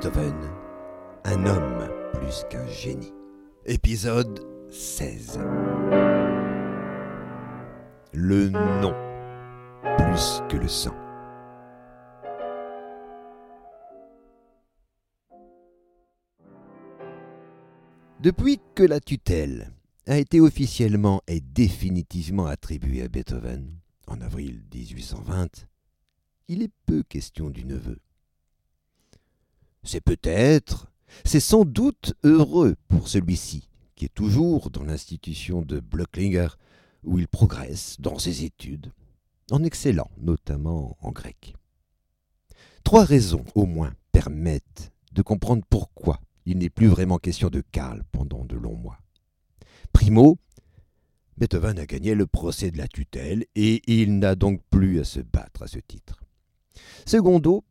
Beethoven, un homme plus qu'un génie. Épisode 16. Le nom plus que le sang. Depuis que la tutelle a été officiellement et définitivement attribuée à Beethoven, en avril 1820, il est peu question du neveu. C'est peut-être, c'est sans doute heureux pour celui-ci, qui est toujours dans l'institution de Blöcklinger, où il progresse dans ses études, en excellant notamment en grec. Trois raisons au moins permettent de comprendre pourquoi il n'est plus vraiment question de Karl pendant de longs mois. Primo, Beethoven a gagné le procès de la tutelle et il n'a donc plus à se battre à ce titre. Secondo,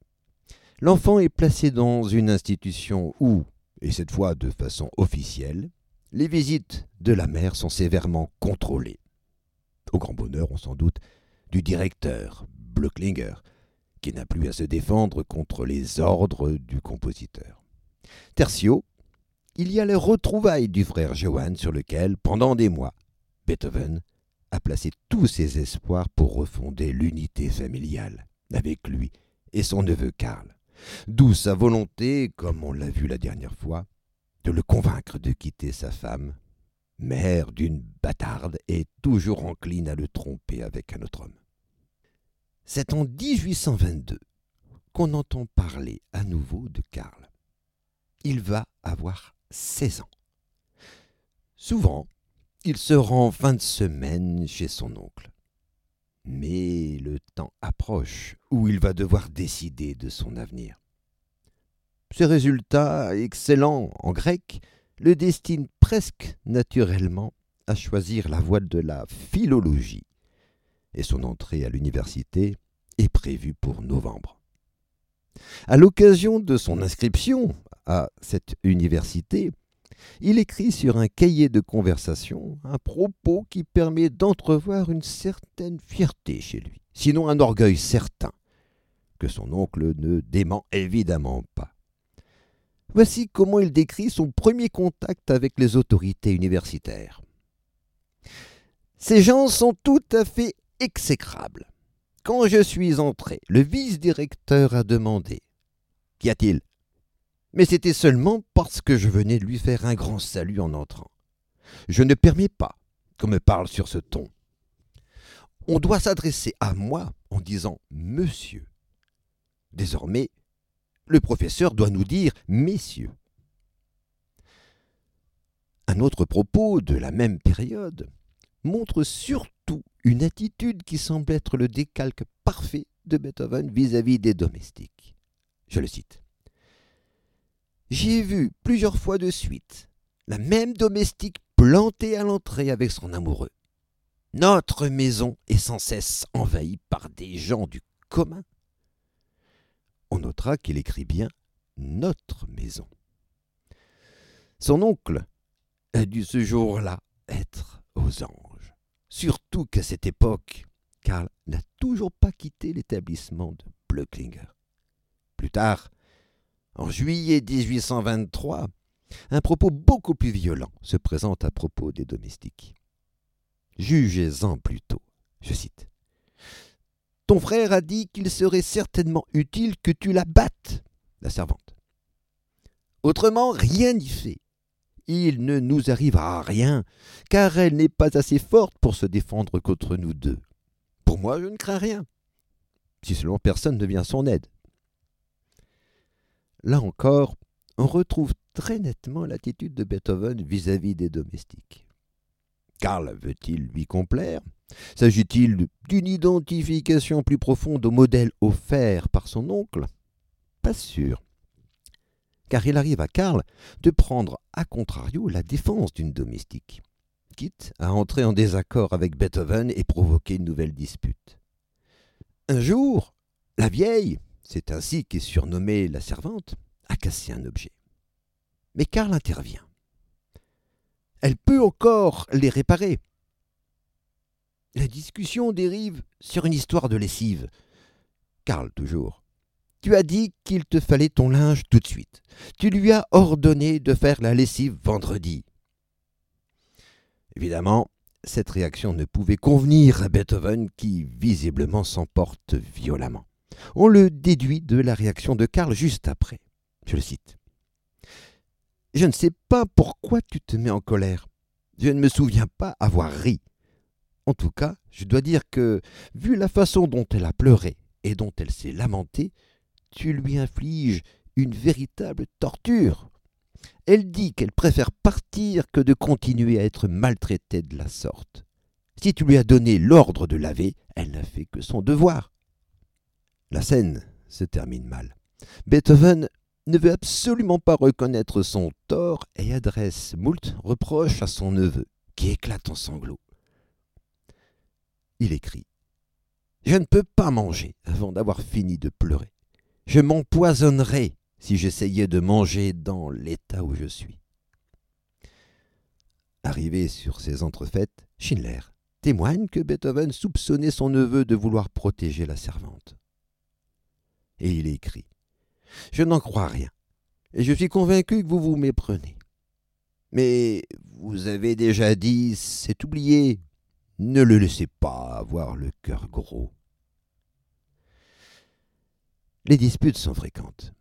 l'enfant est placé dans une institution où, et cette fois de façon officielle, les visites de la mère sont sévèrement contrôlées. Au grand bonheur, on s'en doute, du directeur, Blöcklinger, qui n'a plus à se défendre contre les ordres du compositeur. Tertio, il y a les retrouvailles du frère Johann sur lequel, pendant des mois, Beethoven a placé tous ses espoirs pour refonder l'unité familiale avec lui et son neveu Karl. D'où sa volonté, comme on l'a vu la dernière fois, de le convaincre de quitter sa femme, mère d'une bâtarde et toujours encline à le tromper avec un autre homme. C'est en 1822 qu'on entend parler à nouveau de Karl. Il va avoir 16 ans. Souvent, il se rend fin de semaine chez son oncle. Mais le temps approche où il va devoir décider de son avenir. Ses résultats excellents en grec le destinent presque naturellement à choisir la voie de la philologie, et son entrée à l'université est prévue pour novembre. À l'occasion de son inscription à cette université, il écrit sur un cahier de conversation un propos qui permet d'entrevoir une certaine fierté chez lui, sinon un orgueil certain, que son oncle ne dément évidemment pas. Voici comment il décrit son premier contact avec les autorités universitaires. Ces gens sont tout à fait exécrables. Quand je suis entré, le vice-directeur a demandé Qu'y a-t-il? Mais c'était seulement parce que je venais lui faire un grand salut en entrant. Je ne permets pas qu'on me parle sur ce ton. On doit s'adresser à moi en disant Monsieur. Désormais, le professeur doit nous dire Messieurs. Un autre propos de la même période montre surtout une attitude qui semble être le décalque parfait de Beethoven vis-à-vis -vis des domestiques. Je le cite. J'ai vu plusieurs fois de suite la même domestique plantée à l'entrée avec son amoureux. Notre maison est sans cesse envahie par des gens du commun. On notera qu'il écrit bien notre maison. Son oncle a dû ce jour-là être aux anges, surtout qu'à cette époque, Karl n'a toujours pas quitté l'établissement de Blöcklinger. Plus tard, en juillet 1823, un propos beaucoup plus violent se présente à propos des domestiques. Jugez-en plutôt, je cite. Ton frère a dit qu'il serait certainement utile que tu la battes, la servante. Autrement, rien n'y fait. Il ne nous arrivera rien, car elle n'est pas assez forte pour se défendre contre nous deux. Pour moi, je ne crains rien, si seulement personne ne vient à son aide. Là encore, on retrouve très nettement l'attitude de Beethoven vis-à-vis des domestiques. Karl veut-il lui complaire? S'agit-il d'une identification plus profonde au modèle offert par son oncle? Pas sûr. Car il arrive à Karl de prendre à contrario la défense d'une domestique, quitte à entrer en désaccord avec Beethoven et provoquer une nouvelle dispute. Un jour, la vieille, c'est ainsi qu'est surnommée la servante, a cassé un objet. Mais Karl intervient. Elle peut encore les réparer. La discussion dérive sur une histoire de lessive. Karl, toujours, Tu as dit qu'il te fallait ton linge tout de suite. Tu lui as ordonné de faire la lessive vendredi. Évidemment, cette réaction ne pouvait convenir à Beethoven qui visiblement s'emporte violemment. On le déduit de la réaction de Karl juste après. Je le cite. Je ne sais pas pourquoi tu te mets en colère. Je ne me souviens pas avoir ri. En tout cas, je dois dire que, vu la façon dont elle a pleuré et dont elle s'est lamentée, tu lui infliges une véritable torture. Elle dit qu'elle préfère partir que de continuer à être maltraitée de la sorte. Si tu lui as donné l'ordre de laver, elle n'a fait que son devoir. La scène se termine mal. Beethoven ne veut absolument pas reconnaître son tort et adresse moult reproches à son neveu, qui éclate en sanglots. Il écrit Je ne peux pas manger avant d'avoir fini de pleurer. Je m'empoisonnerais si j'essayais de manger dans l'état où je suis. Arrivé sur ces entrefaites, Schindler témoigne que Beethoven soupçonnait son neveu de vouloir protéger la servante. Et il écrit Je n'en crois rien, et je suis convaincu que vous vous méprenez. Mais vous avez déjà dit, c'est oublié, ne le laissez pas avoir le cœur gros. Les disputes sont fréquentes.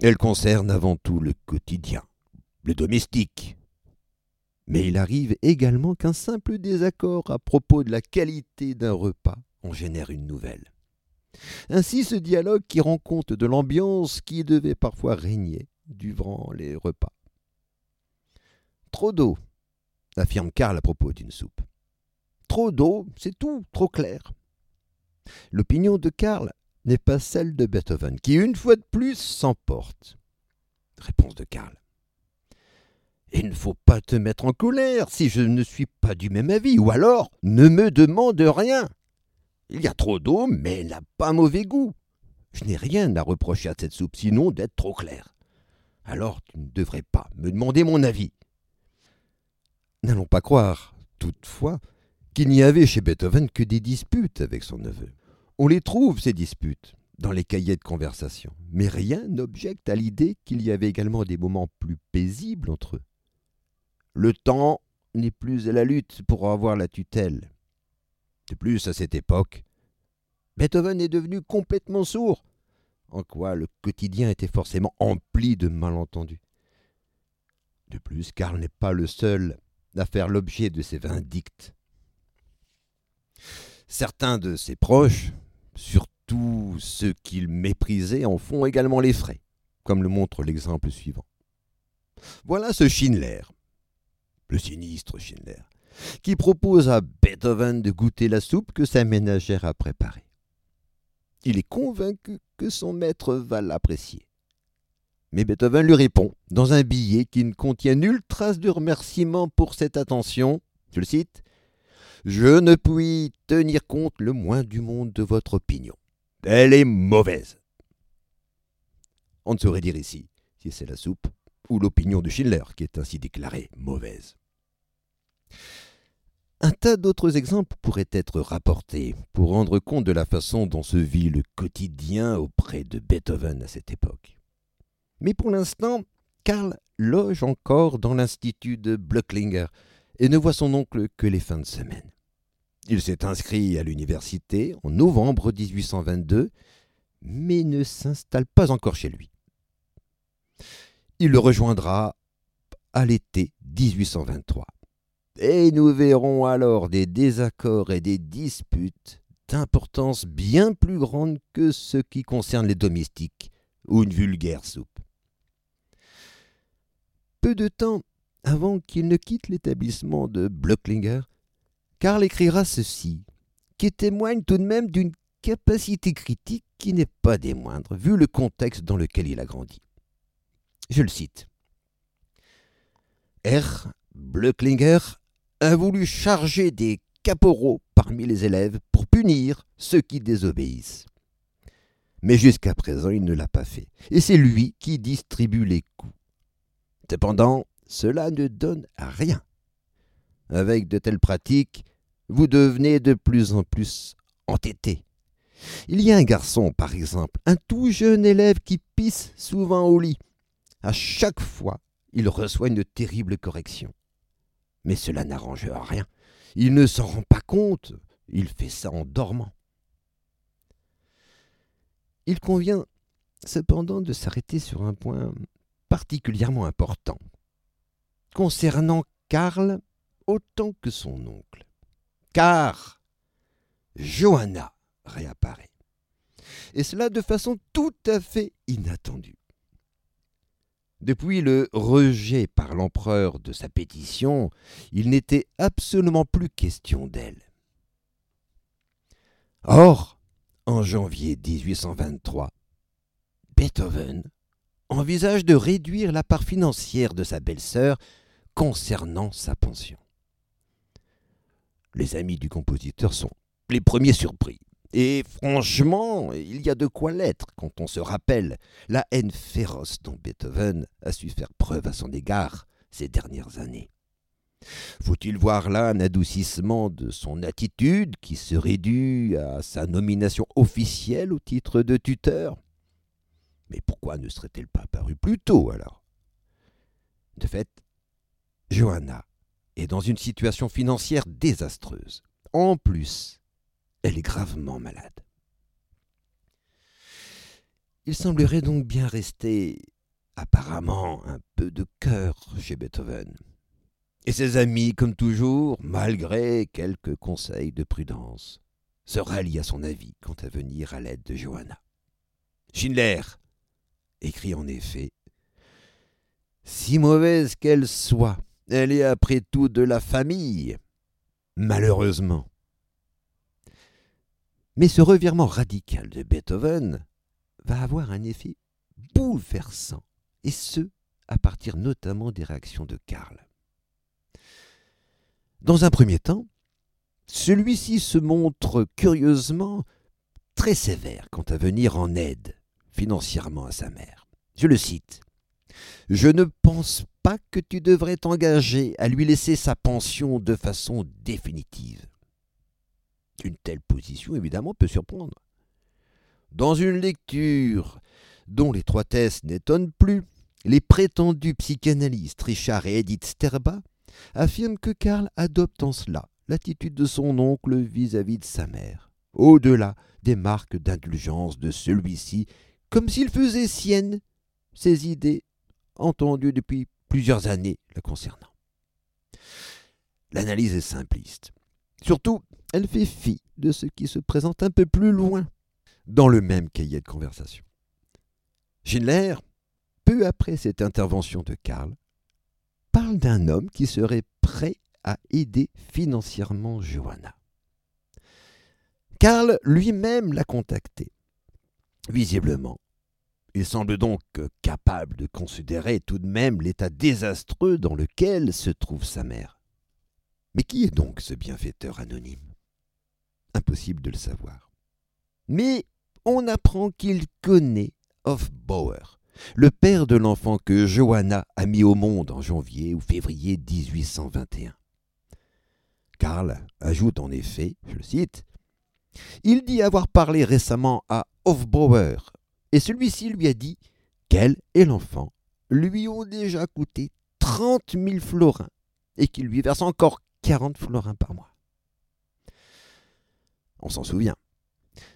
Elles concernent avant tout le quotidien, le domestique. Mais il arrive également qu'un simple désaccord à propos de la qualité d'un repas en génère une nouvelle. Ainsi ce dialogue qui rend compte de l'ambiance qui devait parfois régner durant les repas. Trop d'eau, affirme Karl à propos d'une soupe. Trop d'eau, c'est tout, trop clair. L'opinion de Karl n'est pas celle de Beethoven, qui une fois de plus s'emporte. Réponse de Karl. Il ne faut pas te mettre en colère si je ne suis pas du même avis, ou alors ne me demande rien. Il y a trop d'eau, mais elle n'a pas mauvais goût. Je n'ai rien à reprocher à cette soupe, sinon d'être trop claire. Alors tu ne devrais pas me demander mon avis. N'allons pas croire, toutefois, qu'il n'y avait chez Beethoven que des disputes avec son neveu. On les trouve, ces disputes, dans les cahiers de conversation, mais rien n'objecte à l'idée qu'il y avait également des moments plus paisibles entre eux. Le temps n'est plus à la lutte pour avoir la tutelle. De plus, à cette époque, Beethoven est devenu complètement sourd, en quoi le quotidien était forcément empli de malentendus. De plus, Karl n'est pas le seul à faire l'objet de ces vindictes. Certains de ses proches, Surtout ceux qu'il méprisait en font également les frais, comme le montre l'exemple suivant. Voilà ce Schindler, le sinistre Schindler, qui propose à Beethoven de goûter la soupe que sa ménagère a préparée. Il est convaincu que son maître va l'apprécier. Mais Beethoven lui répond, dans un billet qui ne contient nulle trace de remerciement pour cette attention, je le cite, je ne puis tenir compte le moins du monde de votre opinion. Elle est mauvaise. On ne saurait dire ici si c'est la soupe ou l'opinion de Schindler qui est ainsi déclarée mauvaise. Un tas d'autres exemples pourraient être rapportés pour rendre compte de la façon dont se vit le quotidien auprès de Beethoven à cette époque. Mais pour l'instant, Karl loge encore dans l'institut de Blöcklinger et ne voit son oncle que les fins de semaine. Il s'est inscrit à l'université en novembre 1822, mais ne s'installe pas encore chez lui. Il le rejoindra à l'été 1823. Et nous verrons alors des désaccords et des disputes d'importance bien plus grande que ce qui concerne les domestiques ou une vulgaire soupe. Peu de temps avant qu'il ne quitte l'établissement de Blöcklinger, Karl écrira ceci, qui témoigne tout de même d'une capacité critique qui n'est pas des moindres, vu le contexte dans lequel il a grandi. Je le cite. R. Blöcklinger a voulu charger des caporaux parmi les élèves pour punir ceux qui désobéissent. Mais jusqu'à présent, il ne l'a pas fait, et c'est lui qui distribue les coups. Cependant, cela ne donne rien. Avec de telles pratiques, vous devenez de plus en plus entêté. Il y a un garçon, par exemple, un tout jeune élève qui pisse souvent au lit. À chaque fois, il reçoit une terrible correction. Mais cela n'arrange rien. Il ne s'en rend pas compte. Il fait ça en dormant. Il convient cependant de s'arrêter sur un point particulièrement important, concernant Karl autant que son oncle. Car Johanna réapparaît. Et cela de façon tout à fait inattendue. Depuis le rejet par l'empereur de sa pétition, il n'était absolument plus question d'elle. Or, en janvier 1823, Beethoven envisage de réduire la part financière de sa belle-sœur concernant sa pension. Les amis du compositeur sont les premiers surpris. Et franchement, il y a de quoi l'être quand on se rappelle la haine féroce dont Beethoven a su faire preuve à son égard ces dernières années. Faut-il voir là un adoucissement de son attitude qui serait due à sa nomination officielle au titre de tuteur? Mais pourquoi ne serait-elle pas apparue plus tôt alors? De fait, Johanna est dans une situation financière désastreuse. En plus, elle est gravement malade. Il semblerait donc bien rester apparemment un peu de cœur chez Beethoven. Et ses amis, comme toujours, malgré quelques conseils de prudence, se rallient à son avis quant à venir à l'aide de Johanna. Schindler écrit en effet Si mauvaise qu'elle soit, elle est après tout de la famille, malheureusement. Mais ce revirement radical de Beethoven va avoir un effet bouleversant, et ce, à partir notamment des réactions de Karl. Dans un premier temps, celui-ci se montre curieusement très sévère quant à venir en aide financièrement à sa mère. Je le cite. Je ne pense pas que tu devrais t'engager à lui laisser sa pension de façon définitive. Une telle position, évidemment, peut surprendre. Dans une lecture dont l'étroitesse n'étonne plus, les prétendus psychanalystes Richard et Edith Sterba affirment que Karl adopte en cela l'attitude de son oncle vis-à-vis de sa mère, au-delà des marques d'indulgence de celui-ci, comme s'il faisait sienne ses idées entendues depuis plusieurs années la concernant. L'analyse est simpliste. Surtout, elle fait fi de ce qui se présente un peu plus loin dans le même cahier de conversation. Schindler, peu après cette intervention de Karl, parle d'un homme qui serait prêt à aider financièrement Johanna. Karl lui-même l'a contacté. Visiblement, il semble donc capable de considérer tout de même l'état désastreux dans lequel se trouve sa mère. Mais qui est donc ce bienfaiteur anonyme? Impossible de le savoir. Mais on apprend qu'il connaît Hofbauer, le père de l'enfant que Johanna a mis au monde en janvier ou février 1821. Karl ajoute en effet, je le cite, Il dit avoir parlé récemment à Hofbauer, et celui-ci lui a dit qu'elle et l'enfant lui ont déjà coûté trente mille florins et qu'il lui verse encore quarante florins par mois. On s'en souvient.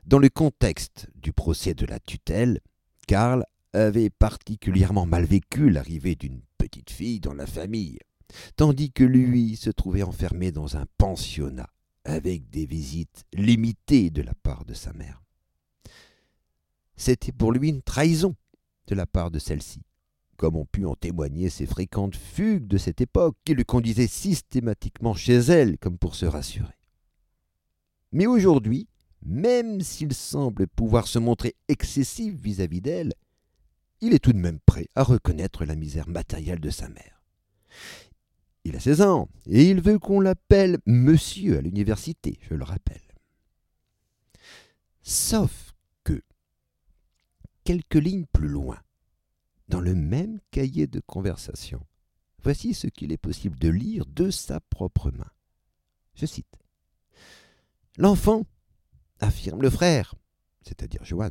Dans le contexte du procès de la tutelle, Karl avait particulièrement mal vécu l'arrivée d'une petite fille dans la famille, tandis que lui se trouvait enfermé dans un pensionnat avec des visites limitées de la part de sa mère. C'était pour lui une trahison de la part de celle-ci, comme ont pu en témoigner ses fréquentes fugues de cette époque qui le conduisaient systématiquement chez elle comme pour se rassurer. Mais aujourd'hui, même s'il semble pouvoir se montrer excessif vis-à-vis d'elle, il est tout de même prêt à reconnaître la misère matérielle de sa mère. Il a 16 ans et il veut qu'on l'appelle monsieur à l'université, je le rappelle. Sauf que, quelques lignes plus loin, dans le même cahier de conversation, voici ce qu'il est possible de lire de sa propre main. Je cite. L'enfant, affirme le frère, c'est-à-dire Johan,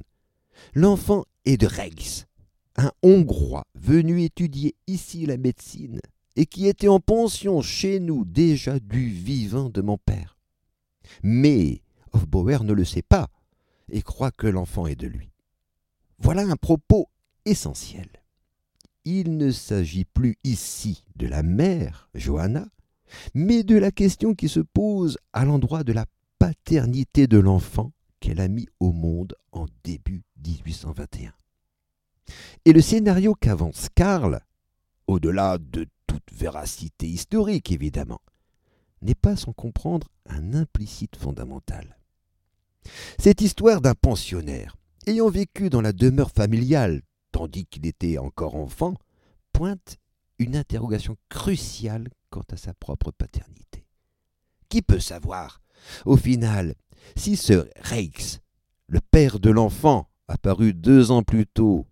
l'enfant est de Rex, un Hongrois venu étudier ici la médecine et qui était en pension chez nous déjà du vivant de mon père. Mais Hofbauer ne le sait pas et croit que l'enfant est de lui. Voilà un propos essentiel. Il ne s'agit plus ici de la mère, Johanna, mais de la question qui se pose à l'endroit de la paternité de l'enfant qu'elle a mis au monde en début 1821. Et le scénario qu'avance Karl, au-delà de toute véracité historique évidemment, n'est pas sans comprendre un implicite fondamental. Cette histoire d'un pensionnaire, ayant vécu dans la demeure familiale tandis qu'il était encore enfant, pointe une interrogation cruciale quant à sa propre paternité. Qui peut savoir, au final, si ce Reix, le père de l'enfant, apparu deux ans plus tôt,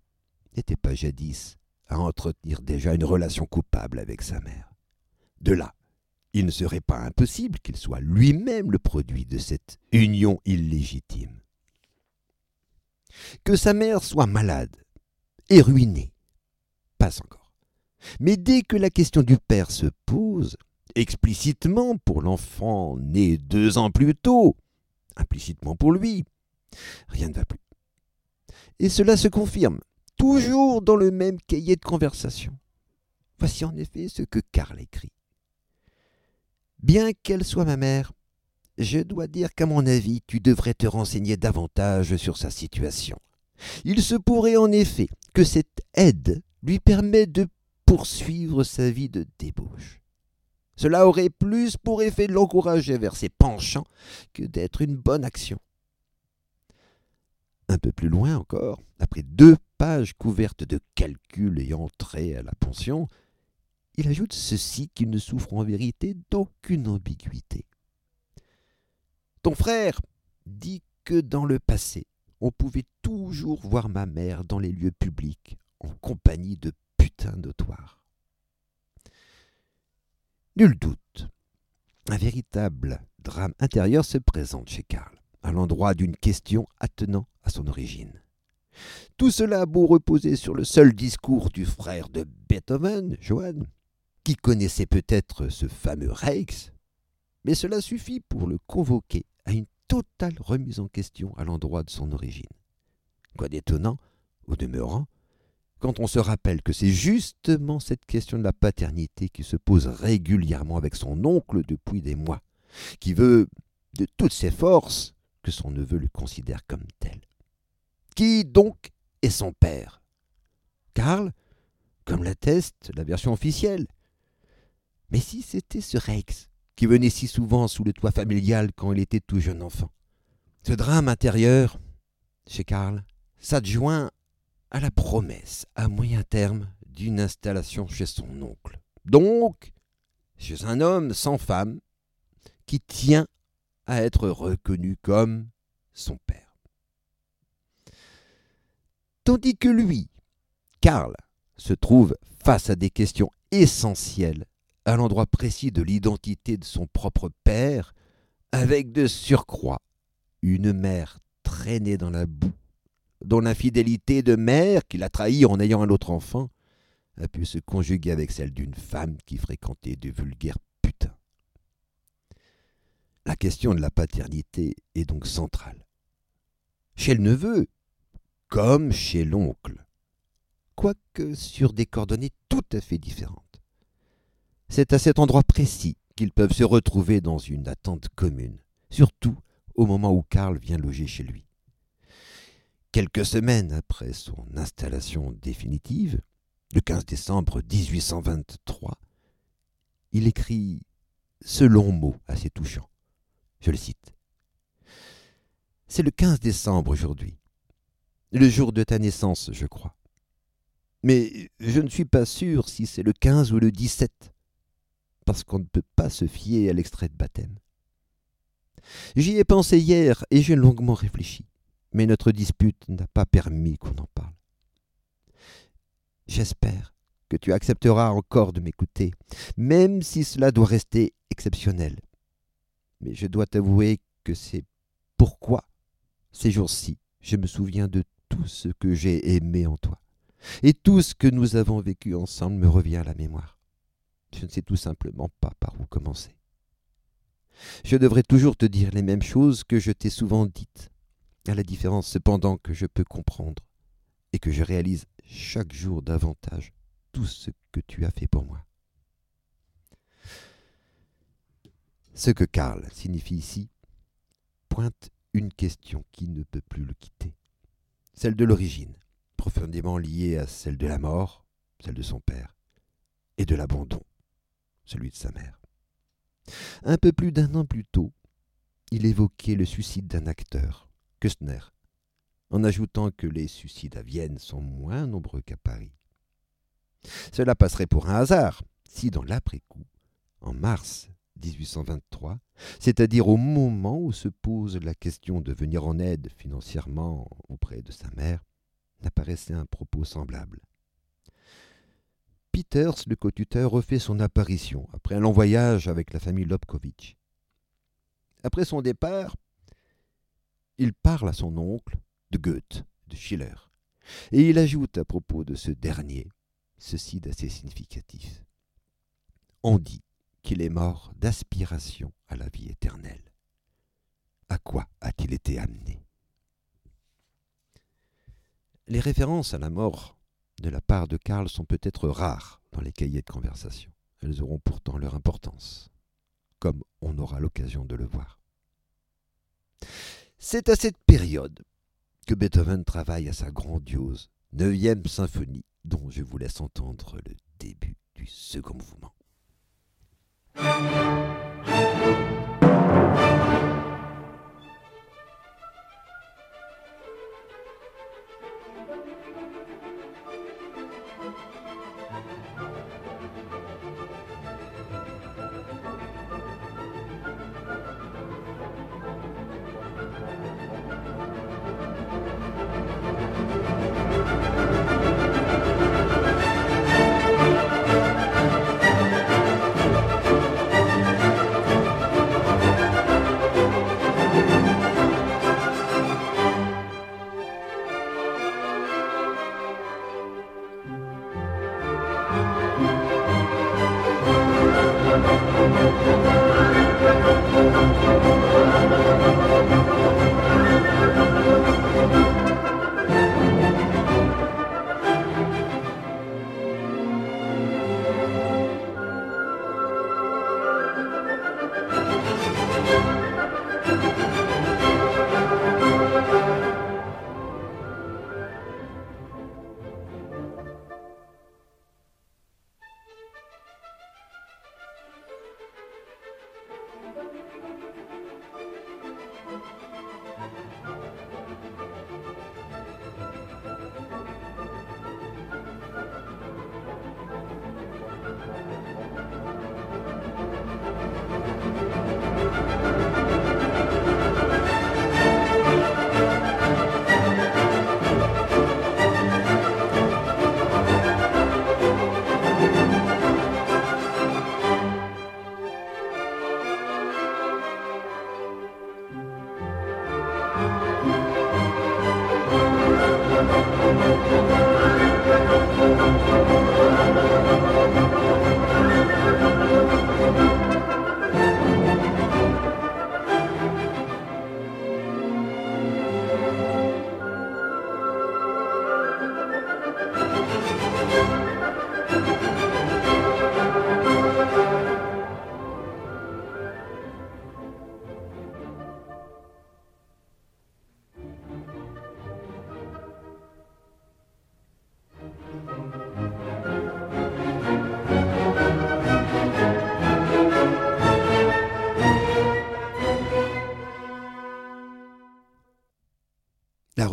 n'était pas jadis à entretenir déjà une relation coupable avec sa mère? De là, il ne serait pas impossible qu'il soit lui-même le produit de cette union illégitime. Que sa mère soit malade et ruinée, pas encore. Mais dès que la question du père se pose, explicitement pour l'enfant né deux ans plus tôt, implicitement pour lui, rien ne va plus. Et cela se confirme, toujours dans le même cahier de conversation. Voici en effet ce que Karl écrit. Bien qu'elle soit ma mère, je dois dire qu'à mon avis, tu devrais te renseigner davantage sur sa situation. Il se pourrait en effet que cette aide lui permette de poursuivre sa vie de débauche. Cela aurait plus pour effet de l'encourager vers ses penchants que d'être une bonne action. Un peu plus loin encore, après deux pages couvertes de calculs ayant trait à la pension, il ajoute ceci qui ne souffre en vérité d'aucune ambiguïté. Ton frère dit que dans le passé, on pouvait toujours voir ma mère dans les lieux publics, en compagnie de putains notoires. Nul doute, un véritable drame intérieur se présente chez Karl, à l'endroit d'une question attenant à son origine. Tout cela a beau reposer sur le seul discours du frère de Beethoven, Johann, qui connaissait peut-être ce fameux Reich, mais cela suffit pour le convoquer à une totale remise en question à l'endroit de son origine. Quoi d'étonnant, au demeurant, quand on se rappelle que c'est justement cette question de la paternité qui se pose régulièrement avec son oncle depuis des mois, qui veut de toutes ses forces que son neveu le considère comme tel. Qui donc est son père? Karl, comme l'atteste la version officielle, mais si c'était ce Rex qui venait si souvent sous le toit familial quand il était tout jeune enfant Ce drame intérieur, chez Karl, s'adjoint à la promesse à moyen terme d'une installation chez son oncle. Donc, chez un homme sans femme qui tient à être reconnu comme son père. Tandis que lui, Karl, se trouve face à des questions essentielles à l'endroit précis de l'identité de son propre père, avec de surcroît une mère traînée dans la boue, dont l'infidélité de mère, qui l'a trahi en ayant un autre enfant, a pu se conjuguer avec celle d'une femme qui fréquentait de vulgaires putains. La question de la paternité est donc centrale. Chez le neveu, comme chez l'oncle, quoique sur des coordonnées tout à fait différentes. C'est à cet endroit précis qu'ils peuvent se retrouver dans une attente commune, surtout au moment où Karl vient loger chez lui. Quelques semaines après son installation définitive, le 15 décembre 1823, il écrit ce long mot assez touchant. Je le cite. C'est le 15 décembre aujourd'hui, le jour de ta naissance, je crois. Mais je ne suis pas sûr si c'est le 15 ou le 17 parce qu'on ne peut pas se fier à l'extrait de baptême. J'y ai pensé hier et j'ai longuement réfléchi, mais notre dispute n'a pas permis qu'on en parle. J'espère que tu accepteras encore de m'écouter, même si cela doit rester exceptionnel. Mais je dois t'avouer que c'est pourquoi, ces jours-ci, je me souviens de tout ce que j'ai aimé en toi. Et tout ce que nous avons vécu ensemble me revient à la mémoire. Je ne sais tout simplement pas par où commencer. Je devrais toujours te dire les mêmes choses que je t'ai souvent dites, à la différence cependant que je peux comprendre et que je réalise chaque jour davantage tout ce que tu as fait pour moi. Ce que Karl signifie ici pointe une question qui ne peut plus le quitter, celle de l'origine, profondément liée à celle de la mort, celle de son père, et de l'abandon, celui de sa mère. Un peu plus d'un an plus tôt, il évoquait le suicide d'un acteur, Küstner, en ajoutant que les suicides à Vienne sont moins nombreux qu'à Paris. Cela passerait pour un hasard si, dans l'après-coup, en mars 1823, c'est-à-dire au moment où se pose la question de venir en aide financièrement auprès de sa mère, n'apparaissait un propos semblable. Peters, le co-tuteur, refait son apparition après un long voyage avec la famille Lobkovitch. Après son départ, il parle à son oncle de Goethe, de Schiller, et il ajoute à propos de ce dernier ceci d'assez significatif. On dit qu'il est mort d'aspiration à la vie éternelle. À quoi a-t-il été amené? Les références à la mort de la part de Karl sont peut-être rares dans les cahiers de conversation. Elles auront pourtant leur importance, comme on aura l'occasion de le voir. C'est à cette période que Beethoven travaille à sa grandiose neuvième symphonie, dont je vous laisse entendre le début du second mouvement.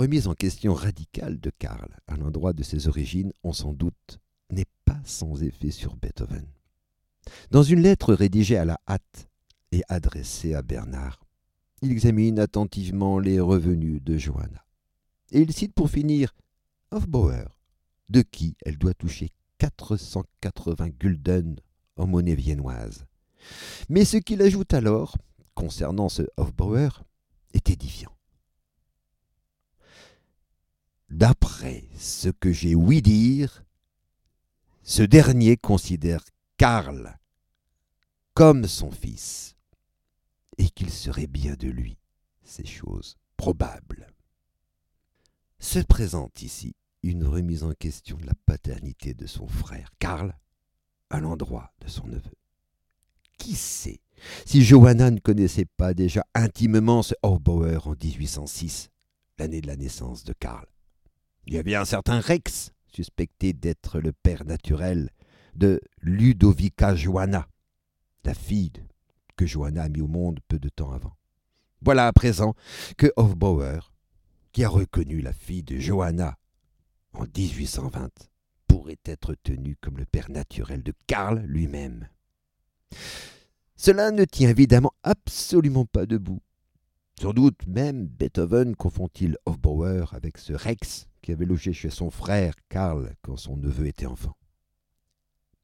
Remise en question radicale de Karl à l'endroit de ses origines, on s'en doute, n'est pas sans effet sur Beethoven. Dans une lettre rédigée à la hâte et adressée à Bernard, il examine attentivement les revenus de Johanna. Et il cite pour finir Hofbauer, de qui elle doit toucher 480 gulden en monnaie viennoise. Mais ce qu'il ajoute alors, concernant ce Hofbauer, est édifiant. D'après ce que j'ai ouï dire, ce dernier considère Karl comme son fils, et qu'il serait bien de lui, ces choses probables. Se présente ici une remise en question de la paternité de son frère Karl à l'endroit de son neveu. Qui sait si Johanna ne connaissait pas déjà intimement ce Hofbauer en 1806, l'année de la naissance de Karl? Il y avait un certain Rex, suspecté d'être le père naturel de Ludovica Johanna, la fille que Johanna a mis au monde peu de temps avant. Voilà à présent que Hofbauer, qui a reconnu la fille de Johanna en 1820, pourrait être tenu comme le père naturel de Karl lui-même. Cela ne tient évidemment absolument pas debout. Sans doute même Beethoven confond-il Hofbauer avec ce Rex qui avait logé chez son frère Karl quand son neveu était enfant.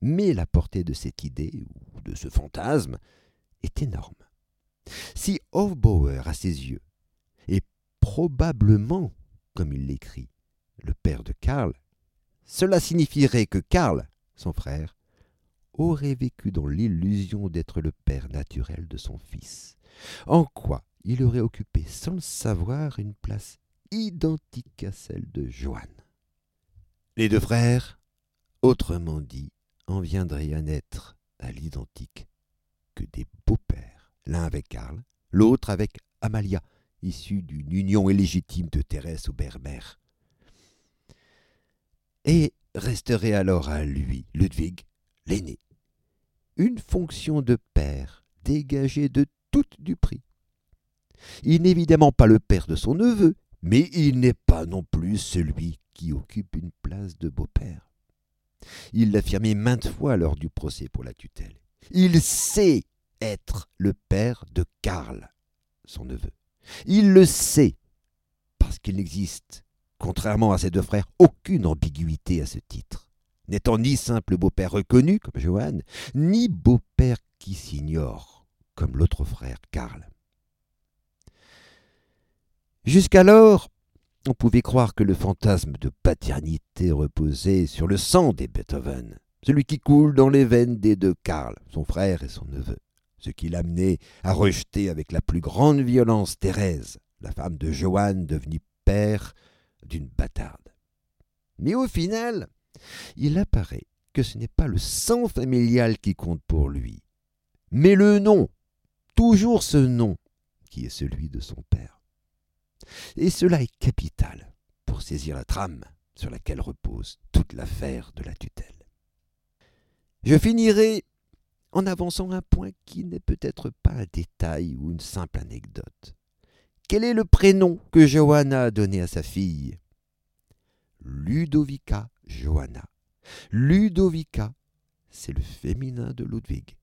Mais la portée de cette idée, ou de ce fantasme, est énorme. Si Hofbauer, à ses yeux, est probablement, comme il l'écrit, le père de Karl, cela signifierait que Karl, son frère, aurait vécu dans l'illusion d'être le père naturel de son fils, en quoi il aurait occupé sans le savoir une place identique à celle de Johann. Les deux frères, autrement dit, en viendraient à naître à l'identique que des beaux-pères, l'un avec Karl, l'autre avec Amalia, issue d'une union illégitime de Thérèse au Berbère. Et resterait alors à lui, Ludwig, l'aîné, une fonction de père dégagée de toute du prix. Il n'est évidemment pas le père de son neveu, mais il n'est pas non plus celui qui occupe une place de beau-père. Il l'affirmait maintes fois lors du procès pour la tutelle. Il sait être le père de Karl, son neveu. Il le sait parce qu'il n'existe, contrairement à ses deux frères, aucune ambiguïté à ce titre n'étant ni simple beau-père reconnu, comme Johann, ni beau-père qui s'ignore, comme l'autre frère Karl. Jusqu'alors, on pouvait croire que le fantasme de paternité reposait sur le sang des Beethoven, celui qui coule dans les veines des deux Karl, son frère et son neveu, ce qui l'amenait à rejeter avec la plus grande violence Thérèse, la femme de Johann devenue père d'une bâtarde. Mais au final, il apparaît que ce n'est pas le sang familial qui compte pour lui, mais le nom, toujours ce nom, qui est celui de son père. Et cela est capital pour saisir la trame sur laquelle repose toute l'affaire de la tutelle. Je finirai en avançant un point qui n'est peut-être pas un détail ou une simple anecdote. Quel est le prénom que Johanna a donné à sa fille? Ludovica Johanna. Ludovica, c'est le féminin de Ludwig,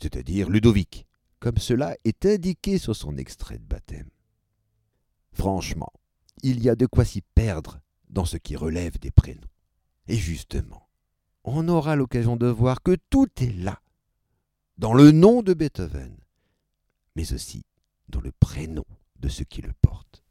c'est-à-dire Ludovic, comme cela est indiqué sur son extrait de baptême. Franchement, il y a de quoi s'y perdre dans ce qui relève des prénoms. Et justement, on aura l'occasion de voir que tout est là, dans le nom de Beethoven, mais aussi dans le prénom de ceux qui le portent.